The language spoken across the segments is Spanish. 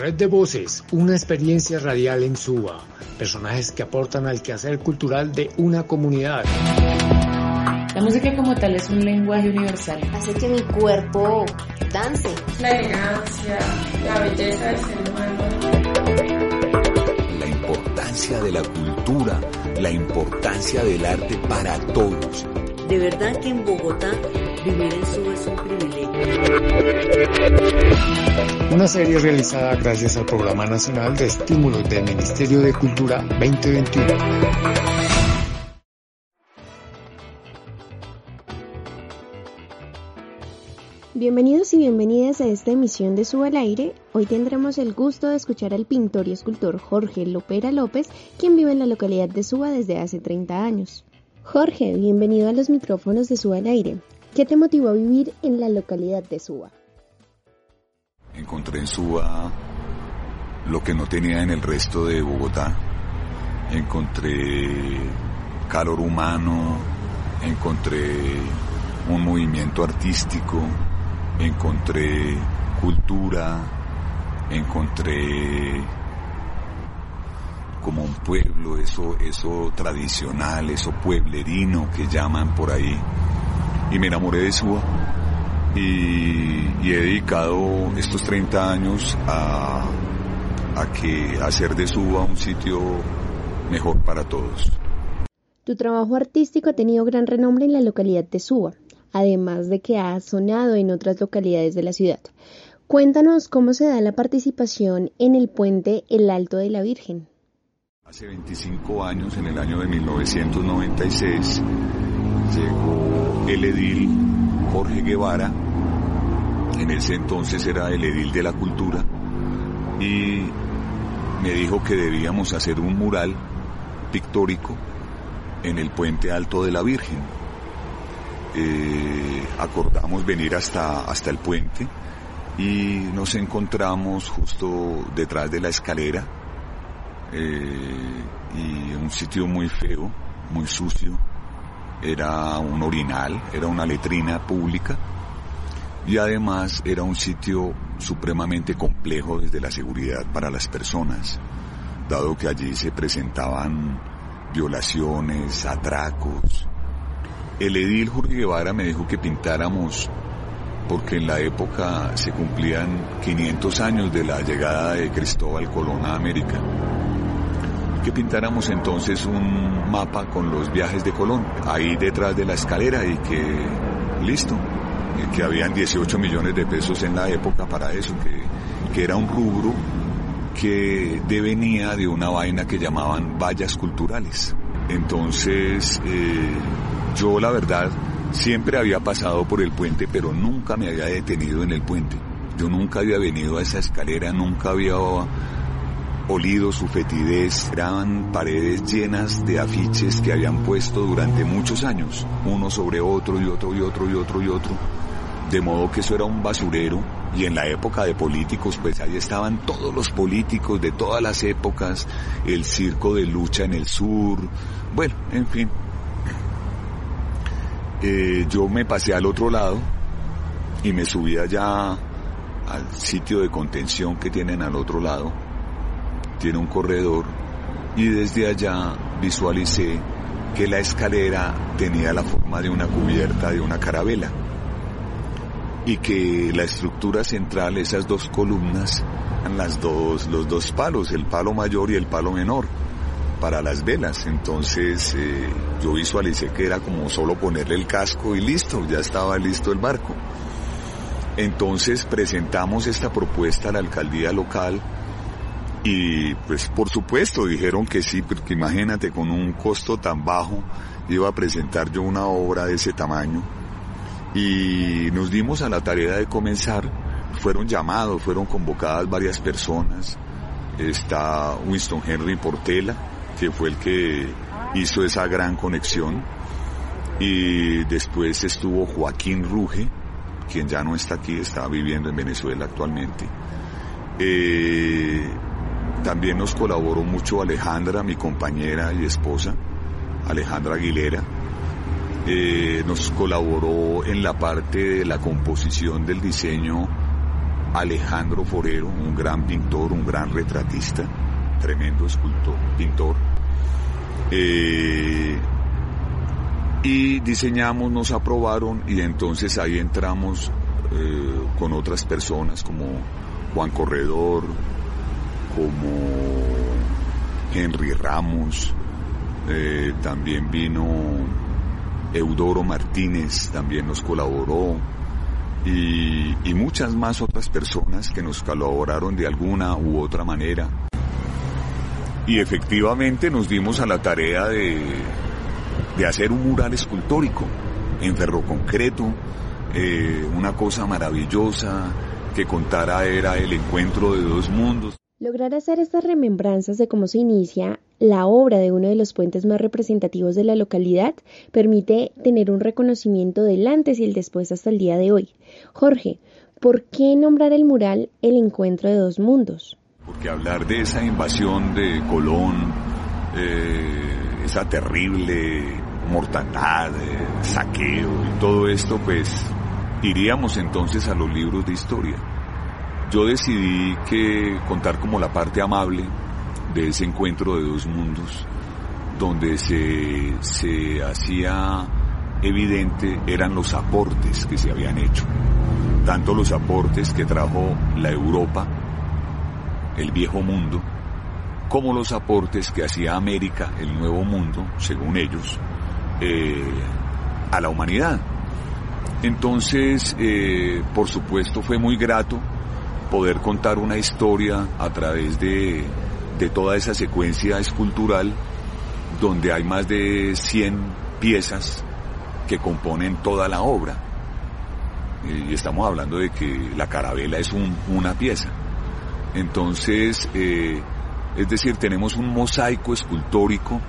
Red de Voces, una experiencia radial en Suba. Personajes que aportan al quehacer cultural de una comunidad. La música como tal es un lenguaje universal. Hace que mi cuerpo dance. La elegancia, la belleza del ser humano. La importancia de la cultura, la importancia del arte para todos. De verdad que en Bogotá vivir en Suba es un privilegio. Una serie realizada gracias al Programa Nacional de Estímulos del Ministerio de Cultura 2021. Bienvenidos y bienvenidas a esta emisión de Suba al Aire. Hoy tendremos el gusto de escuchar al pintor y escultor Jorge Lopera López, quien vive en la localidad de Suba desde hace 30 años. Jorge, bienvenido a los micrófonos de Suba al Aire. ¿Qué te motivó a vivir en la localidad de Suba? Encontré en Suba lo que no tenía en el resto de Bogotá. Encontré calor humano, encontré un movimiento artístico, encontré cultura, encontré como un pueblo, eso, eso tradicional, eso pueblerino que llaman por ahí. Y me enamoré de Suba y, y he dedicado estos 30 años a, a que hacer de Suba un sitio mejor para todos. Tu trabajo artístico ha tenido gran renombre en la localidad de Suba, además de que ha sonado en otras localidades de la ciudad. Cuéntanos cómo se da la participación en el puente El Alto de la Virgen. Hace 25 años, en el año de 1996, llegó el edil Jorge Guevara, en ese entonces era el edil de la cultura, y me dijo que debíamos hacer un mural pictórico en el puente alto de la Virgen. Eh, acordamos venir hasta, hasta el puente y nos encontramos justo detrás de la escalera eh, y un sitio muy feo, muy sucio. Era un orinal, era una letrina pública y además era un sitio supremamente complejo desde la seguridad para las personas, dado que allí se presentaban violaciones, atracos. El edil Jorge Guevara me dijo que pintáramos porque en la época se cumplían 500 años de la llegada de Cristóbal Colón a América. Que pintáramos entonces un mapa con los viajes de Colón, ahí detrás de la escalera y que, listo, que habían 18 millones de pesos en la época para eso, que, que era un rubro que devenía de una vaina que llamaban vallas culturales. Entonces, eh, yo la verdad siempre había pasado por el puente, pero nunca me había detenido en el puente. Yo nunca había venido a esa escalera, nunca había olido su fetidez. Eran paredes llenas de afiches que habían puesto durante muchos años, uno sobre otro y otro y otro y otro y otro. De modo que eso era un basurero y en la época de políticos, pues ahí estaban todos los políticos de todas las épocas, el circo de lucha en el sur, bueno, en fin. Eh, yo me pasé al otro lado y me subí allá al sitio de contención que tienen al otro lado. Tiene un corredor y desde allá visualicé que la escalera tenía la forma de una cubierta de una carabela y que la estructura central, esas dos columnas, las dos, los dos palos, el palo mayor y el palo menor, para las velas. Entonces eh, yo visualicé que era como solo ponerle el casco y listo, ya estaba listo el barco. Entonces presentamos esta propuesta a la alcaldía local y pues por supuesto dijeron que sí, porque imagínate con un costo tan bajo iba a presentar yo una obra de ese tamaño y nos dimos a la tarea de comenzar. Fueron llamados, fueron convocadas varias personas. Está Winston Henry Portela, que fue el que hizo esa gran conexión. Y después estuvo Joaquín Ruge, quien ya no está aquí, está viviendo en Venezuela actualmente. Eh, también nos colaboró mucho Alejandra, mi compañera y esposa, Alejandra Aguilera, eh, nos colaboró en la parte de la composición del diseño Alejandro Forero, un gran pintor, un gran retratista, tremendo escultor, pintor. Eh, y diseñamos, nos aprobaron y entonces ahí entramos eh, con otras personas como Juan Corredor, como Henry Ramos, eh, también vino Eudoro Martínez, también nos colaboró, y, muchas más otras personas que nos colaboraron de alguna u otra manera. Y efectivamente nos dimos a la tarea de, de hacer un mural escultórico en ferroconcreto, eh, una cosa maravillosa que contara era el encuentro de dos mundos. Lograr hacer estas remembranzas de cómo se inicia la obra de uno de los puentes más representativos de la localidad permite tener un reconocimiento del antes y el después hasta el día de hoy. Jorge, ¿por qué nombrar el mural El Encuentro de Dos Mundos? Porque hablar de esa invasión de Colón, eh, esa terrible mortandad, eh, saqueo y todo esto, pues iríamos entonces a los libros de historia. Yo decidí que contar como la parte amable de ese encuentro de dos mundos, donde se, se hacía evidente eran los aportes que se habían hecho, tanto los aportes que trajo la Europa, el viejo mundo, como los aportes que hacía América, el nuevo mundo, según ellos, eh, a la humanidad. Entonces, eh, por supuesto, fue muy grato poder contar una historia a través de, de toda esa secuencia escultural donde hay más de 100 piezas que componen toda la obra. Y estamos hablando de que la carabela es un, una pieza. Entonces, eh, es decir, tenemos un mosaico escultórico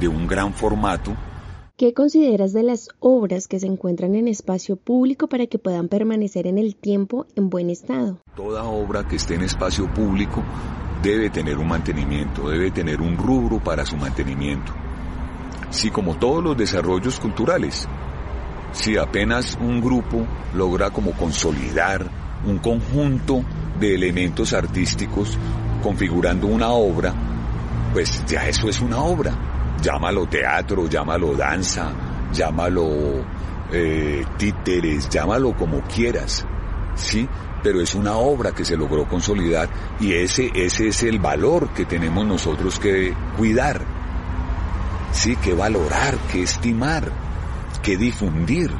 de un gran formato. ¿Qué consideras de las obras que se encuentran en espacio público para que puedan permanecer en el tiempo en buen estado? Toda obra que esté en espacio público debe tener un mantenimiento, debe tener un rubro para su mantenimiento. Sí, como todos los desarrollos culturales, si apenas un grupo logra como consolidar un conjunto de elementos artísticos configurando una obra, pues ya eso es una obra. Llámalo teatro, llámalo danza, llámalo eh, títeres, llámalo como quieras, ¿sí? Pero es una obra que se logró consolidar y ese, ese es el valor que tenemos nosotros que cuidar, ¿sí? Que valorar, que estimar, que difundir,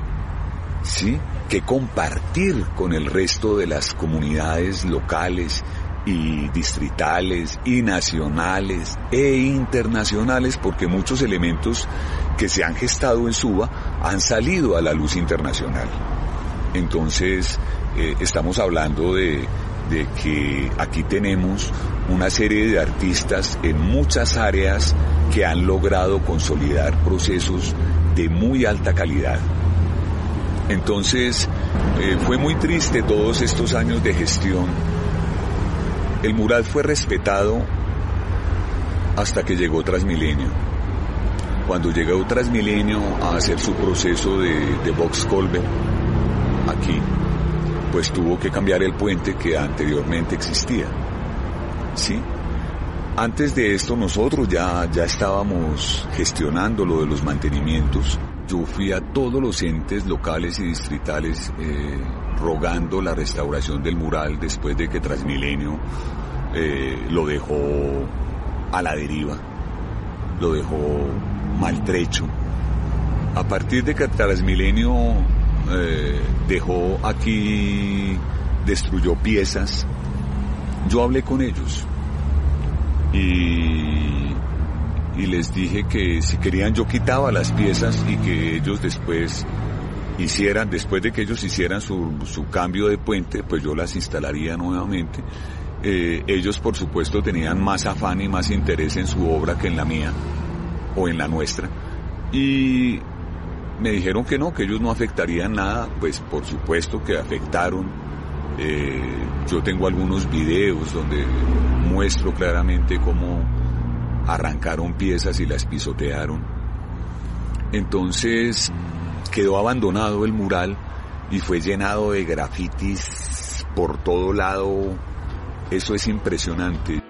¿sí? Que compartir con el resto de las comunidades locales y distritales y nacionales e internacionales porque muchos elementos que se han gestado en Suba han salido a la luz internacional. Entonces, eh, estamos hablando de, de que aquí tenemos una serie de artistas en muchas áreas que han logrado consolidar procesos de muy alta calidad. Entonces, eh, fue muy triste todos estos años de gestión el mural fue respetado hasta que llegó Transmilenio. Cuando llegó Transmilenio a hacer su proceso de, de Vox Colbert aquí, pues tuvo que cambiar el puente que anteriormente existía. ¿Sí? Antes de esto nosotros ya, ya estábamos gestionando lo de los mantenimientos. Yo fui a todos los entes locales y distritales eh, rogando la restauración del mural después de que Transmilenio eh, lo dejó a la deriva, lo dejó maltrecho. A partir de que Transmilenio eh, dejó aquí, destruyó piezas, yo hablé con ellos y, y les dije que si querían yo quitaba las piezas y que ellos después hicieran, después de que ellos hicieran su, su cambio de puente, pues yo las instalaría nuevamente. Eh, ellos por supuesto tenían más afán y más interés en su obra que en la mía o en la nuestra. Y me dijeron que no, que ellos no afectarían nada, pues por supuesto que afectaron. Eh, yo tengo algunos videos donde muestro claramente cómo arrancaron piezas y las pisotearon. Entonces quedó abandonado el mural y fue llenado de grafitis por todo lado, eso es impresionante.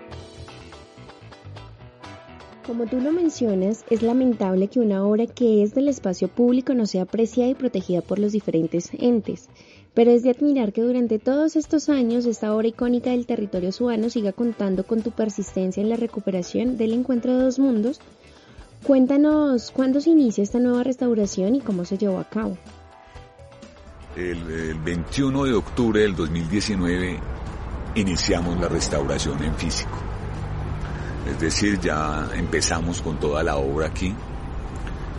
Como tú lo mencionas, es lamentable que una obra que es del espacio público no sea apreciada y protegida por los diferentes entes, pero es de admirar que durante todos estos años esta obra icónica del territorio subano siga contando con tu persistencia en la recuperación del encuentro de dos mundos. Cuéntanos cuándo se inicia esta nueva restauración y cómo se llevó a cabo. El, el 21 de octubre del 2019 iniciamos la restauración en físico. Es decir, ya empezamos con toda la obra aquí.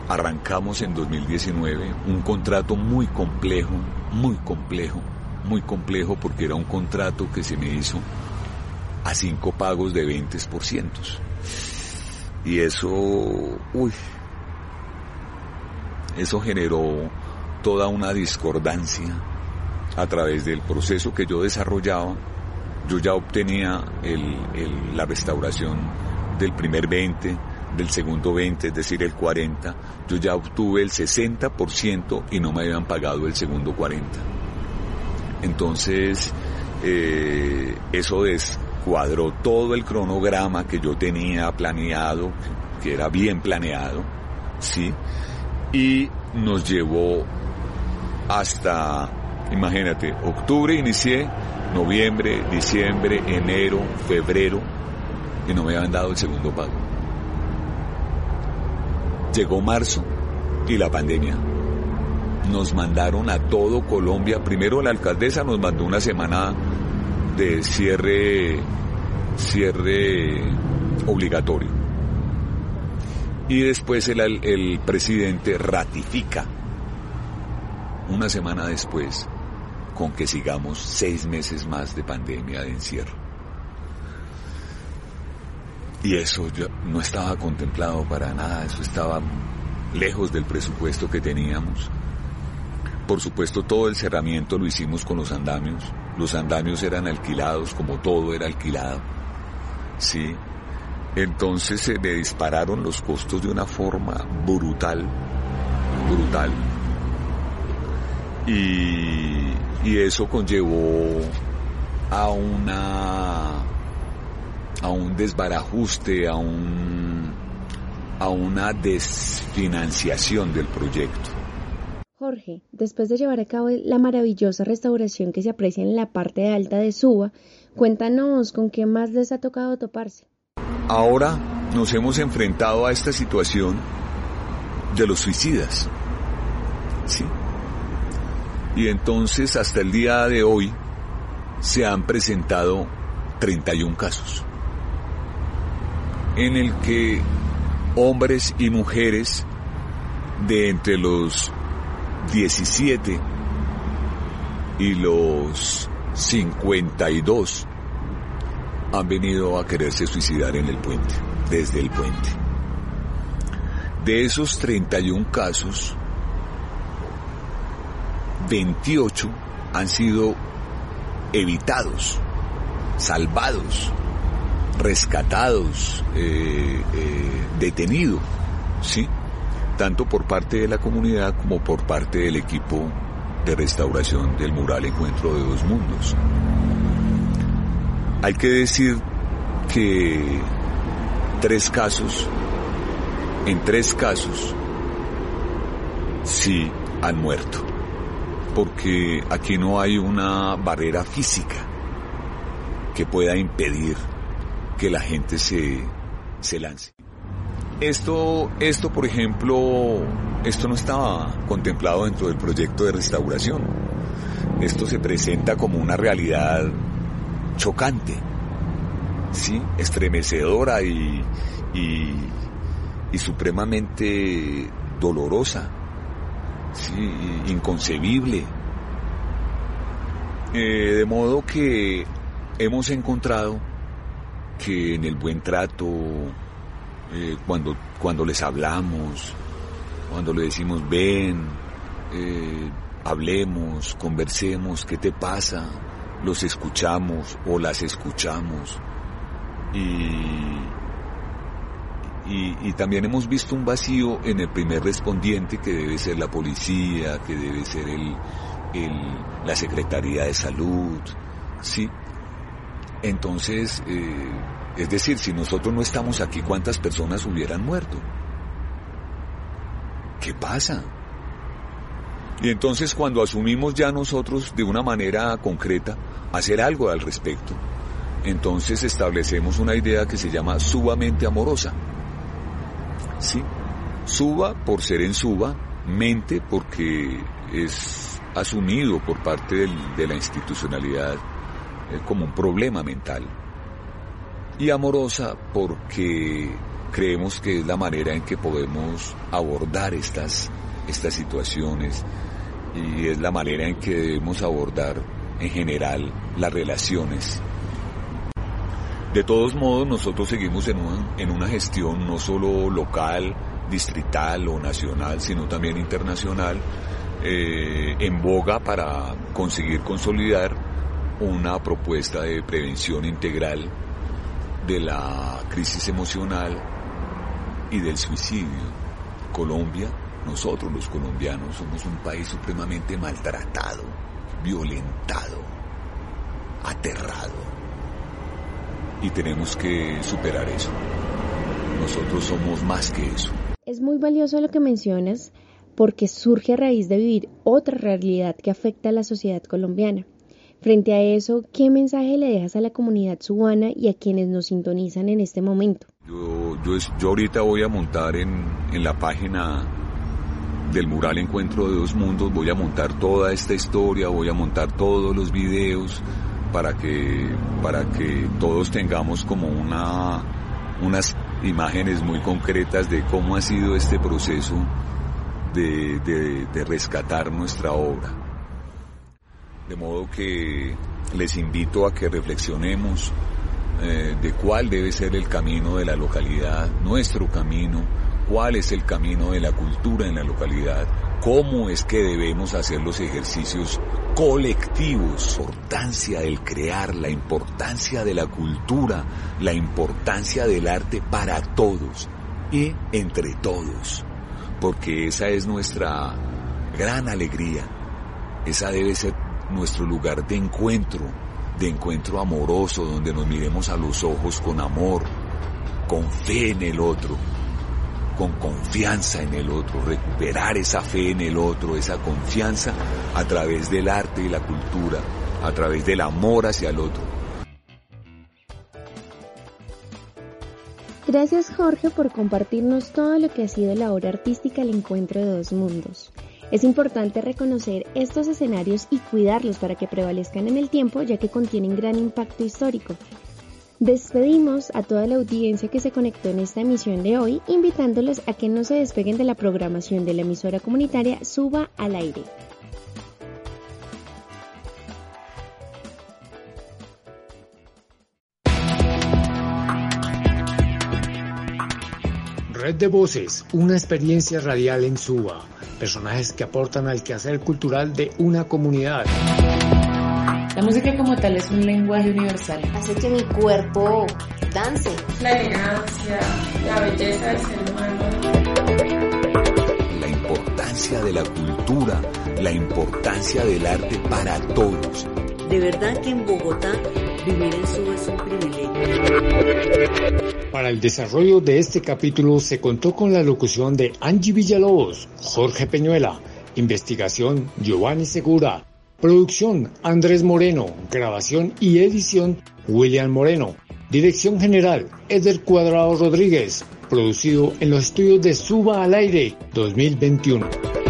Arrancamos en 2019 un contrato muy complejo, muy complejo, muy complejo porque era un contrato que se me hizo a cinco pagos de 20%. Y eso, uy, eso generó toda una discordancia a través del proceso que yo desarrollaba yo ya obtenía la restauración del primer 20, del segundo 20, es decir, el 40. Yo ya obtuve el 60% y no me habían pagado el segundo 40. Entonces, eh, eso descuadró todo el cronograma que yo tenía planeado, que era bien planeado, ¿sí? Y nos llevó hasta, imagínate, octubre inicié, noviembre, diciembre, enero, febrero, y no me habían dado el segundo pago. Llegó marzo y la pandemia. Nos mandaron a todo Colombia. Primero la alcaldesa nos mandó una semana de cierre, cierre obligatorio. Y después el, el presidente ratifica, una semana después, con que sigamos seis meses más de pandemia de encierro. Y eso yo no estaba contemplado para nada, eso estaba lejos del presupuesto que teníamos. Por supuesto, todo el cerramiento lo hicimos con los andamios. Los andamios eran alquilados, como todo era alquilado. Sí. Entonces se me dispararon los costos de una forma brutal, brutal. Y, y eso conllevó a una a un desbarajuste, a un a una desfinanciación del proyecto. Jorge, después de llevar a cabo la maravillosa restauración que se aprecia en la parte alta de Suba, cuéntanos con qué más les ha tocado toparse. Ahora nos hemos enfrentado a esta situación de los suicidas. ¿Sí? Y entonces hasta el día de hoy se han presentado 31 casos en el que hombres y mujeres de entre los 17 y los 52 han venido a quererse suicidar en el puente, desde el puente. De esos 31 casos, 28 han sido evitados, salvados, rescatados, eh, eh, detenidos, ¿sí? Tanto por parte de la comunidad como por parte del equipo de restauración del mural Encuentro de Dos Mundos. Hay que decir que tres casos, en tres casos, sí han muerto porque aquí no hay una barrera física que pueda impedir que la gente se, se lance. Esto, esto, por ejemplo, esto no estaba contemplado dentro del proyecto de restauración. Esto se presenta como una realidad chocante, ¿sí? estremecedora y, y, supremamente dolorosa sí, inconcebible. Eh, de modo que hemos encontrado que en el buen trato, eh, cuando, cuando les hablamos, cuando le decimos ven, eh, hablemos, conversemos, ¿qué te pasa? Los escuchamos o las escuchamos. Y, y, también hemos visto un vacío en el primer respondiente que debe ser la policía, que debe ser el, la Secretaría de Salud, ¿sí? Entonces, eh, es decir, si nosotros no estamos aquí, ¿cuántas personas hubieran muerto? ¿Qué pasa? Y entonces cuando asumimos ya nosotros de una manera concreta hacer algo al respecto, entonces establecemos una idea que se llama subamente amorosa. ¿Sí? Suba por ser en suba, mente porque es asumido por parte de la institucionalidad eh, como un problema mental. Y amorosa porque creemos que es la manera en que podemos abordar estas, estas situaciones y es la manera en que debemos abordar en general las relaciones. De todos modos, nosotros seguimos en una, en una gestión no solo local, distrital o nacional, sino también internacional, eh, en boga para conseguir consolidar una propuesta de prevención integral de la crisis emocional y del suicidio. Colombia, nosotros los colombianos somos un país supremamente maltratado, violentado, aterrado. Y tenemos que superar eso. Nosotros somos más que eso. Es muy valioso lo que mencionas porque surge a raíz de vivir otra realidad que afecta a la sociedad colombiana. Frente a eso, ¿qué mensaje le dejas a la comunidad subana y a quienes nos sintonizan en este momento? Yo, yo, ahorita voy a montar en, en la página del mural Encuentro de Dos Mundos, voy a montar toda esta historia, voy a montar todos los videos para que, para que todos tengamos como una, unas imágenes muy concretas de cómo ha sido este proceso de, de, rescatar nuestra obra. De modo que les invito a que reflexionemos eh, de cuál debe ser el camino de la localidad, nuestro camino, cuál es el camino de la cultura en la localidad, cómo es que debemos hacer los ejercicios colectivos, la importancia del crear, la importancia de la cultura, la importancia del arte para todos y entre todos, porque esa es nuestra gran alegría, esa debe ser nuestro lugar de encuentro, de encuentro amoroso, donde nos miremos a los ojos con amor, con fe en el otro, con confianza en el otro, recuperar esa fe en el otro, esa confianza a través del arte y la cultura, a través del amor hacia el otro. Gracias Jorge por compartirnos todo lo que ha sido la obra artística El Encuentro de Dos Mundos. Es importante reconocer estos escenarios y cuidarlos para que prevalezcan en el tiempo ya que contienen gran impacto histórico Despedimos a toda la audiencia que se conectó en esta emisión de hoy, invitándolos a que no se despeguen de la programación de la emisora comunitaria Suba al aire. Red de Voces, una experiencia radial en Suba. Personajes que aportan al quehacer cultural de una comunidad. La música como tal es un lenguaje universal. Hace que mi cuerpo dance. La elegancia, la belleza del ser humano. La importancia de la cultura, la importancia del arte para todos. De verdad que en Bogotá Para el desarrollo de este capítulo se contó con la locución de Angie Villalobos, Jorge Peñuela, investigación Giovanni Segura, Producción Andrés Moreno, grabación y edición William Moreno. Dirección General Eder Cuadrado Rodríguez, producido en los estudios de Suba al Aire 2021.